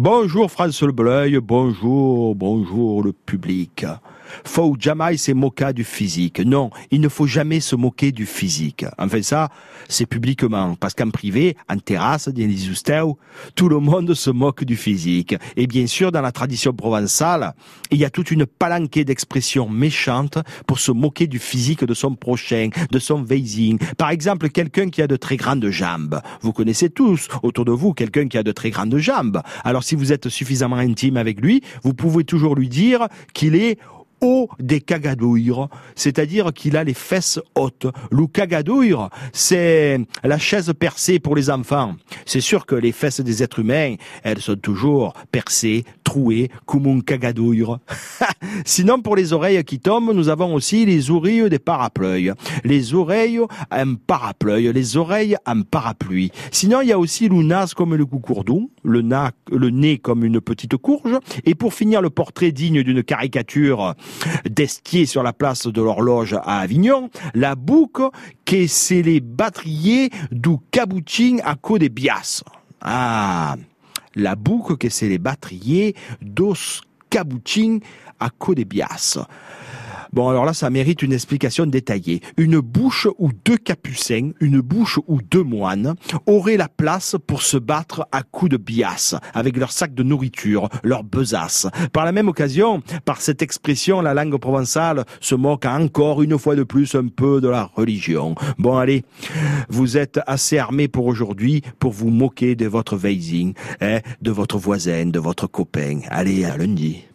Bonjour France Le Bleuil, bonjour, bonjour le public. Faut jamais se moquer du physique. Non, il ne faut jamais se moquer du physique. Enfin ça, c'est publiquement. Parce qu'en privé, en terrasse, tout le monde se moque du physique. Et bien sûr, dans la tradition provençale, il y a toute une palanquée d'expressions méchantes pour se moquer du physique de son prochain, de son veising. Par exemple, quelqu'un qui a de très grandes jambes. Vous connaissez tous autour de vous quelqu'un qui a de très grandes jambes. Alors si vous êtes suffisamment intime avec lui, vous pouvez toujours lui dire qu'il est haut des cagadouilles, c'est-à-dire qu'il a les fesses hautes. Le cagadouille, c'est la chaise percée pour les enfants. C'est sûr que les fesses des êtres humains, elles sont toujours percées, trouées, comme un cagadouille. Sinon, pour les oreilles qui tombent, nous avons aussi les oreilles des parapluies. Les oreilles en parapluie, les oreilles en parapluie. Sinon, il y a aussi le nas comme le coucourdou, le, le nez comme une petite courge. Et pour finir, le portrait digne d'une caricature d'Estier sur la place de l'horloge à Avignon, la boucle que c'est les battriers du cabouching à côte des Bias. Ah, la boucle que c'est les battriers dos cabouching à côte des Bias. Bon, alors là, ça mérite une explication détaillée. Une bouche ou deux capucins, une bouche ou deux moines auraient la place pour se battre à coups de bias avec leur sac de nourriture, leur besace. Par la même occasion, par cette expression, la langue provençale se moque encore une fois de plus un peu de la religion. Bon, allez, vous êtes assez armés pour aujourd'hui pour vous moquer de votre veising, hein, de votre voisin, de votre copain. Allez, à lundi.